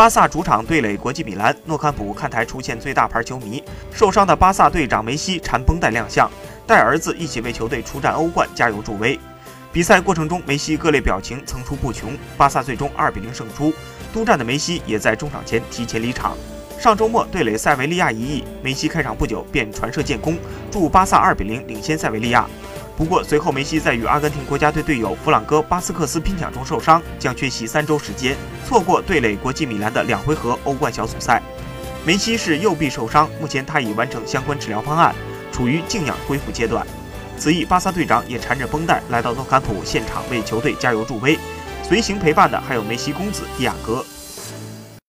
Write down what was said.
巴萨主场对垒国际米兰，诺坎普看台出现最大牌球迷，受伤的巴萨队长梅西缠绷带亮相，带儿子一起为球队出战欧冠加油助威。比赛过程中，梅西各类表情层出不穷。巴萨最终二比零胜出，督战的梅西也在中场前提前离场。上周末对垒塞维利亚一役，梅西开场不久便传射建功，助巴萨二比零领先塞维利亚。不过随后梅西在与阿根廷国家队队友弗朗哥·巴斯克斯拼抢中受伤，将缺席三周时间，错过对垒国际米兰的两回合欧冠小组赛。梅西是右臂受伤，目前他已完成相关治疗方案，处于静养恢复阶段。此役巴萨队长也缠着绷带来到诺坎普现场为球队加油助威，随行陪伴的还有梅西公子蒂亚戈。